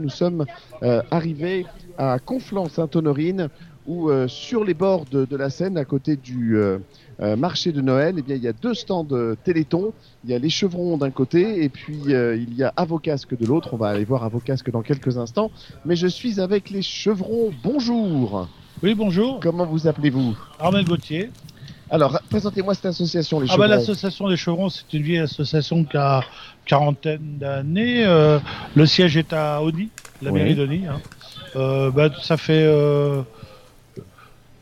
Nous sommes euh, arrivés à Conflans-Sainte-Honorine où euh, sur les bords de, de, la Seine, à côté du euh, marché de Noël, eh bien, il y a deux stands Téléthon. Il y a les chevrons d'un côté et puis il y a Avocasque de l'autre. On va aller voir Avocasque dans quelques instants. Mais je suis avec les chevrons. Bonjour. Oui, bonjour. Comment vous appelez-vous? Armel Gauthier. Alors, présentez-moi cette association, les ah chevrons. Bah, l'association des chevrons, c'est une vieille association qui a quarantaine d'années. Euh, le siège est à Oni, la Oui. mairie d'Oni. Hein. Euh, bah, ça fait euh,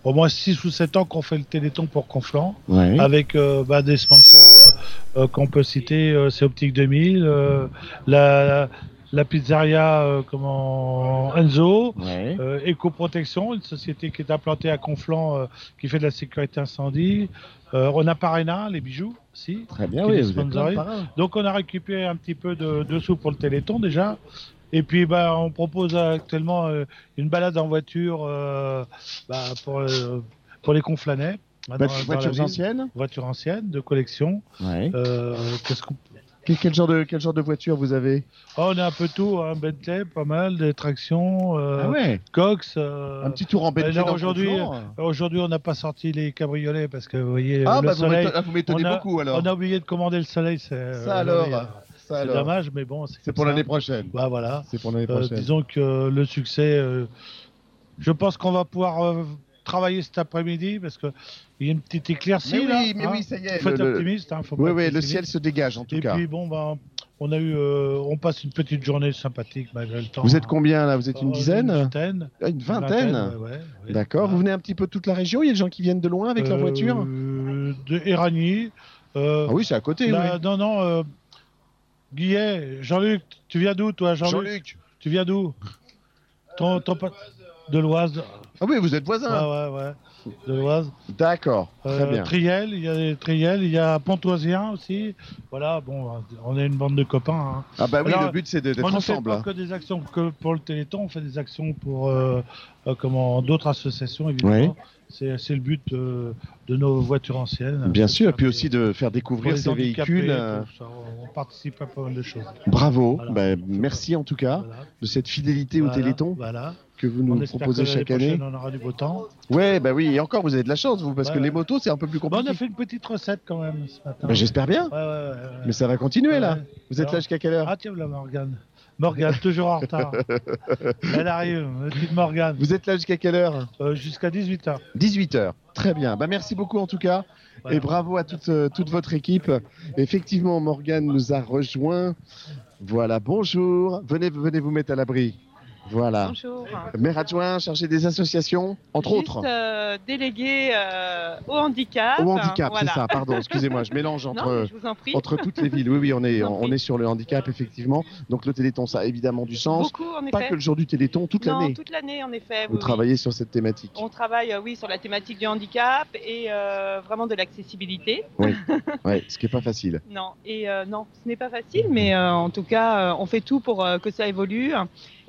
au moins 6 ou 7 ans qu'on fait le Téléthon pour Conflans, avec euh, bah, des sponsors euh, qu'on peut citer, euh, c'est Optique 2000, euh, la, la pizzeria euh, comment, Enzo, Ouais. euh, Éco-Protection, une société qui est implantée à Conflans, euh, qui fait de la sécurité incendie. Euh, on a Parena, les bijoux, si. Très bien, oui. Vous êtes. Donc on a récupéré un petit peu de, de sous pour le Téléthon déjà. Et puis bah, on propose actuellement une balade en voiture bah, pour, pour les conflanais. Bah, dans ville. anciennes. Voitures anciennes, de collection. Ouais. Euh, qu'est-ce qu'on- Quel, genre de quel genre de voiture vous avez Oh, on a un peu tout, un Bentley, pas mal, des tractions, euh, Ah ouais. Cox. euh, Un petit tour en Bentley dans aujourd'hui, Conflans. Aujourd'hui, on n'a pas sorti les cabriolets parce que vous voyez Ah le bah vous soleil. m'étonnez- vous beaucoup alors. On a oublié de commander le soleil. C'est euh, Ça alors. euh, C'est dommage, mais bon. C'est pour l'année prochaine. Bah voilà. C'est pour l'année Euh, prochaine. disons que le succès, euh, je pense qu'on va pouvoir euh, travailler cet après-midi parce que il y a une petite éclaircie mais là. oui, mais hein. oui, ça y est. Faut être le- optimiste. Hein, faut Oui, pas oui, le ciel se dégage en tout Et cas. puis bon, bah, on a eu, euh, on passe une petite journée sympathique malgré le temps. Vous êtes combien là? Vous êtes une Euh, dizaine Une vingtaine. Ah, Une vingtaine ouais, ouais, ouais. D'accord. Vous venez un petit peu de toute la région? Il y a des gens qui viennent de loin avec leur Euh, voiture De Éragny. euh, Ah oui, c'est à côté. là, oui. Non, non. Euh, Guillet, Jean-Luc, tu viens d'où toi, Jean-Luc? Jean-Luc. Tu viens d'où? Ton, ton pa- De l'Oise. Ah oui, vous êtes Ouais, voisins. ouais, ouais. De l'Oise. D'accord. Très Euh, bien. Triel, il y a des Triel, il y a Pontoisien aussi. Voilà, bon, on est une bande de copains. hein. Ah bah oui, Alors, le but c'est d'être On ne fait ensemble. pas hein. que des actions que pour le Téléthon, on fait des actions pour euh, euh, comment d'autres associations évidemment. C'est le but de nos voitures anciennes. Bien sûr, et puis des- aussi de faire découvrir ces véhicules. ça. On participe à pas mal de choses. Bravo. Voilà. Bah, merci en tout cas Voilà. de cette fidélité au Téléthon Voilà. Que vous nous proposez que chaque année. on aura du beau temps. Ouais, bah oui, et encore vous avez de la chance vous, parce Ouais, que les motos c'est un peu plus compliqué. on a fait une petite recette quand même ce matin. Bah, J'espère bien. Ouais. Mais ça va continuer là. Vous êtes là jusqu'à quelle heure Ah tiens, la Morgane. Morgane, toujours en retard. Elle arrive, petite Morgane. Vous êtes là jusqu'à quelle heure Euh, Jusqu'à 18h. 18h. Très bien. Bah, merci beaucoup en tout cas. Et bravo à toute, euh, toute votre équipe. Effectivement, Morgane nous a rejoint. Voilà, bonjour. Venez, venez vous mettre à l'abri. Voilà. Bonjour. Maire adjoint, chargé des associations, entre Juste, autres. euh, délégué euh, au handicap. Au handicap, Voilà. c'est ça, pardon, excusez-moi, je mélange entre, je entre toutes les villes. Oui, oui, on est, on prie. est sur le handicap, effectivement. Donc le Téléthon, ça a évidemment du sens. Beaucoup, en Pas effet. que le jour du Téléthon, toute l'année. toute l'année, en effet. Vous oui, oui. travaillez sur cette thématique. On travaille, euh, oui, sur la thématique du handicap et euh, vraiment de l'accessibilité. Ouais, ce qui n'est pas facile. Non, et non, ce n'est pas facile, mais en tout cas, on fait tout pour que ça évolue.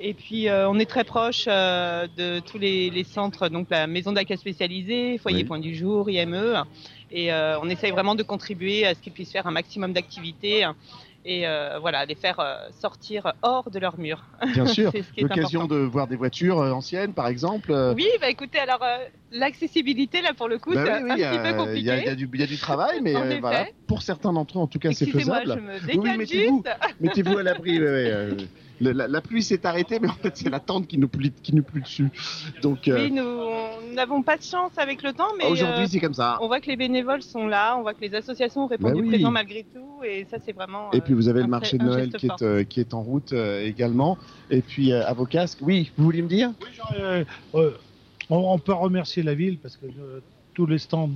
Et puis, euh, on est très proche euh, de tous les, les centres, donc la maison d'accueil spécialisée, foyer Oui. point du jour, IME. Et euh, on essaye vraiment de contribuer à ce qu'ils puissent faire un maximum d'activités et euh, voilà, les faire sortir hors de leur mur. Bien sûr. L'occasion de voir des voitures anciennes, par exemple. Oui, bah écoutez, alors euh, l'accessibilité, là, pour le coup, bah c'est oui, un oui, petit peu compliqué. Il y, a- y du- il y a du travail, mais euh, voilà. pour certains d'entre eux, en tout cas, c'est Excusez-moi, faisable. je me Oui, oui, décale mettez-vous. juste. Mettez-vous à l'abri. ouais, ouais, euh, le- la, la pluie s'est arrêtée, mais en fait, c'est la tente qui nous plie, qui nous plie dessus. Donc, euh, Oui, nous n'avons pas de chance avec le temps, mais aujourd'hui, euh, c'est comme ça. on voit que les bénévoles sont là, on voit que les associations ont répondu Bah oui. présent malgré tout, et ça c'est vraiment. Et euh, puis vous avez le marché de Noël qui est, fort. euh, qui est en route euh, également. Et puis euh, à vos casques. Oui, vous vouliez me dire? Oui, genre, euh, euh, on, on peut remercier la ville parce que euh, tous les stands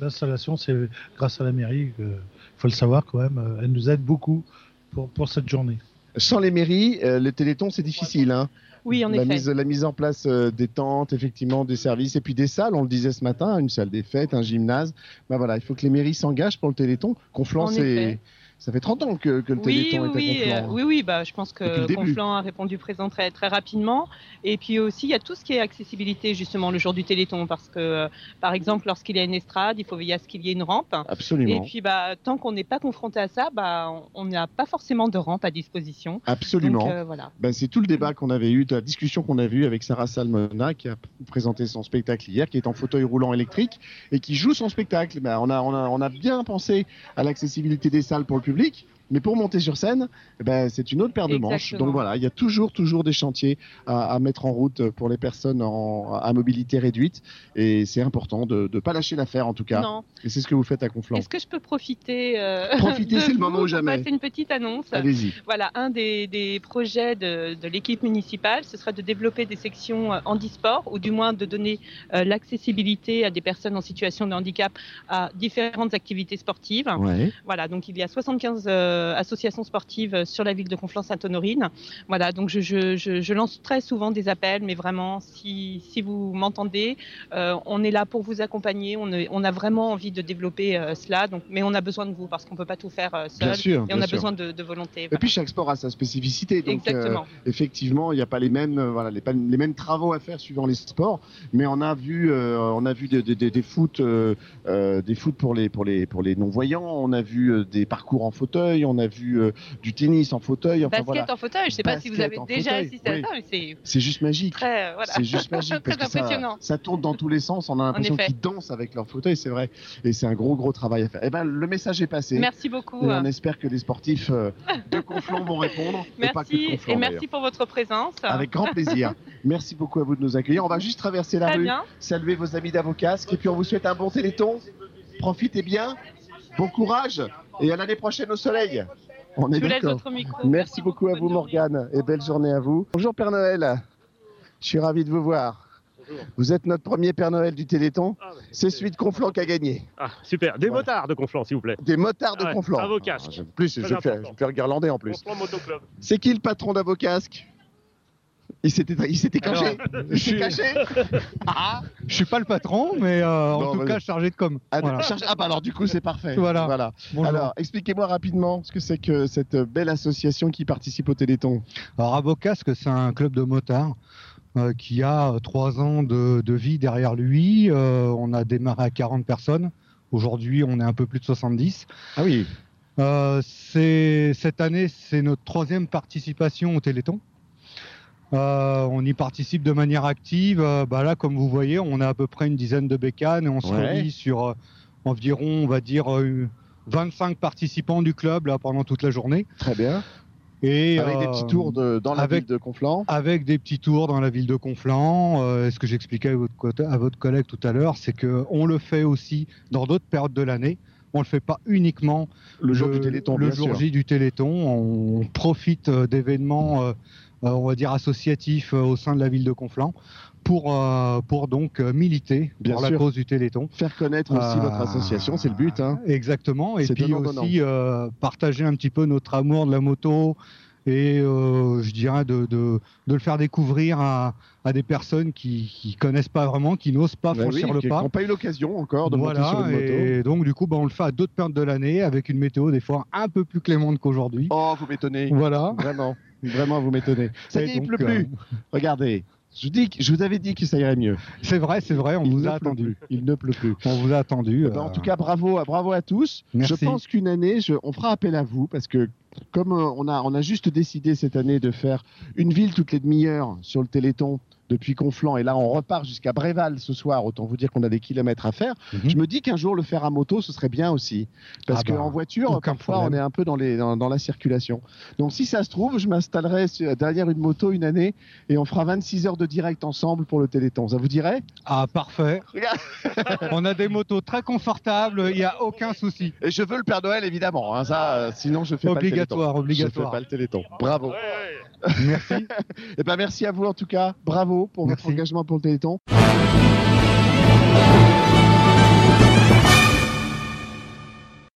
d'installation, c'est grâce à la mairie. Il faut le savoir quand même. euh, Elle nous aide beaucoup pour, pour cette journée. Sans les mairies, euh, le Téléthon, c'est difficile. hein. Oui, en la effet. mise, la mise en place euh, des tentes, effectivement, des services et puis des salles. On le disait ce matin, une salle des fêtes, un gymnase. Ben voilà, il faut que les mairies s'engagent pour le Téléthon. Conflans, c'est ça fait 30 ans que, que le Oui, Téléthon est oui, à euh, Conflans. oui, oui, bah, je pense que. Conflans a répondu présent très, très rapidement. Et puis aussi, il y a tout ce qui est accessibilité, justement, le jour du Téléthon. Parce que, euh, par exemple, lorsqu'il y a une estrade, il faut veiller à ce qu'il y ait une rampe. Et Absolument, puis, bah, tant qu'on n'est pas confronté à ça, bah, on- n'a pas forcément de rampe à disposition. absolument. Donc, euh, voilà. Ben, c'est tout le débat qu'on avait eu, la discussion qu'on avait eue avec Sarah Salmona, qui a présenté son spectacle hier, qui est en fauteuil roulant électrique et qui joue son spectacle. Ben, a, a, on a bien pensé à l'accessibilité des salles pour le public. Mais pour monter sur scène, eh ben, c'est une autre paire de manches. Donc voilà, il y a toujours, toujours des chantiers à, à mettre en route pour les personnes en, à mobilité réduite. Et c'est important de ne pas lâcher l'affaire, en tout cas. Non. Et c'est ce que vous faites à Conflans. Est-ce que je peux profiter euh, Profitez, de c'est le moment ou jamais. passer une petite annonce Allez-y. Voilà, un des, des projets de, de l'équipe municipale, ce sera de développer des sections euh, handisport, ou du moins de donner euh, l'accessibilité à des personnes en situation de handicap à différentes activités sportives. Ouais. Voilà, donc il y a 75 euh, associations sportives euh, sur la ville de Conflans-Sainte-Honorine. Voilà, donc je, je, je, je lance très souvent des appels, mais vraiment, si, si vous m'entendez, euh, on est là pour vous accompagner. On, est- on a vraiment envie de développer euh, cela, donc, mais on a besoin de vous parce qu'on peut pas tout faire euh, Bien seul. sûr. Et on a sûr. besoin de, de volonté. Et puis chaque sport a sa spécificité. Donc, euh, Exactement. effectivement, il n'y a pas les mêmes, euh, voilà, les, mêmes travaux à faire suivant les sports, mais on a vu, euh, on a vu des, des, des, des foot, euh, euh, des foot pour les pour les pour les non voyants. On a vu euh, des parcours en fauteuil. On a vu euh, du tennis en fauteuil. Enfin Basket voilà, en fauteuil, je sais pas si vous avez déjà fauteuil, assisté oui. à ça, mais c'est juste magique. euh, voilà. C'est juste magique parce que ça, tourne dans tous les sens. On a l'impression qu'ils dansent avec leur fauteuil, c'est vrai. Et c'est un gros gros travail à faire. Et ben le message est passé. Merci beaucoup. Et on espère que les sportifs euh, de Conflans vont répondre. et pas que de Merci Conflans, et merci pour votre présence. Avec grand plaisir. Merci beaucoup à vous de nous accueillir. On va juste traverser la Très rue, bien. saluer vos amis d'Avocasque et puis on vous souhaite un bon téléthon. Profitez bien, bon courage et à l'année prochaine au soleil. On est d'accord. Merci beaucoup à vous. Morgane et belle journée à vous. Bonjour Père Noël. Je suis ravi de vous voir. Vous êtes notre premier Père Noël du Téléthon. Ah ouais. C'est celui de Conflans qui a gagné. Ah, super. Des Voilà. motards de Conflans, s'il vous plaît. Des motards de Ouais, Conflans. Avocasque. Ah, je- plus, je vais, faire, je vais faire guirlander en plus. Conflans Motoclub. C'est qui le patron d'Avocasque Il s'était il s'était caché. Il s'est je- caché. Ah, Je suis pas le patron, mais euh, Non, en tout cas chargé de com. ah, Voilà. ah, bah alors du coup c'est parfait. Voilà. Bonjour. Alors expliquez-moi rapidement ce que c'est que cette belle association qui participe au Téléthon. Alors Avocasque, c'est un club de motards euh, qui a euh, trois ans de, de vie derrière lui. Euh, on a démarré à 40 personnes. Aujourd'hui, on est un peu plus de 70. Ah oui. Euh, c'est- cette année, c'est notre troisième participation au Téléthon. Euh, on y participe de manière active. Euh, bah là, comme vous voyez, on a à peu près une dizaine de bécanes et on se Ouais. réunit sur euh, environ, on va dire, euh, 25 participants du club là, pendant toute la journée. Très bien. Et, Avec des petits tours de, dans la avec- ville de Conflans. avec des petits tours dans la ville de Conflans. Ce que j'expliquais à votre, à votre collègue tout à l'heure, c'est que on le fait aussi dans d'autres périodes de l'année. On le fait pas uniquement Le jour du Téléthon, le jour. J du Téléthon. On profite d'événements, on va dire associatifs euh, au sein de la ville de Conflans pour euh, pour donc euh, militer Bien pour la cause du Téléthon. Faire connaître aussi Euh, votre association, c'est le but. Hein. Exactement. Et puis aussi euh, partager un petit peu notre amour de la moto et euh, je dirais de, de, de le faire découvrir à, à des personnes qui qui connaissent pas vraiment, qui n'osent pas Bah franchir oui, le qui pas. n'ont pas eu l'occasion encore de monter sur Voilà, une moto. et donc du coup, bah, on le fait à d'autres périodes de l'année avec une météo des fois un peu plus clémente qu'aujourd'hui. Oh, vous m'étonnez. Voilà. Vraiment, vraiment vous m'étonnez. Ça y est, il pleut euh, plus. Regardez. Je, dis, je vous avais dit que ça irait mieux. C'est vrai, c'est vrai, on il vous a attendu. Il ne pleut plus. On vous a attendu. Eh ben, en euh, tout cas, bravo, à- bravo à tous. Merci. Je pense qu'une année, je- on fera appel à vous parce que comme euh, on a, on a juste décidé cette année de faire une ville toutes les demi-heures sur le Téléthon depuis Conflans et là on repart jusqu'à Bréval ce soir, autant vous dire qu'on a des kilomètres à faire. Mhm. Je me dis qu'un jour le faire à moto ce serait bien aussi parce Ah bah, qu'en voiture parfois on est un peu dans, les, dans, dans la circulation. Donc si ça se trouve, je m'installerai derrière une moto une année et on fera 26 heures de direct ensemble pour le Téléthon. Ça vous dirait? Ah, parfait. On a des motos très confortables, il n'y a aucun souci. Et je veux le Père Noël évidemment, hein, ça, euh, sinon je fais Obligatoire, pas le Téléthon. Je obligatoire. fais pas le Téléthon. Bravo. Ouais, ouais. Merci. Eh ben, merci à vous en tout cas. Bravo pour votre engagement pour le Téléthon.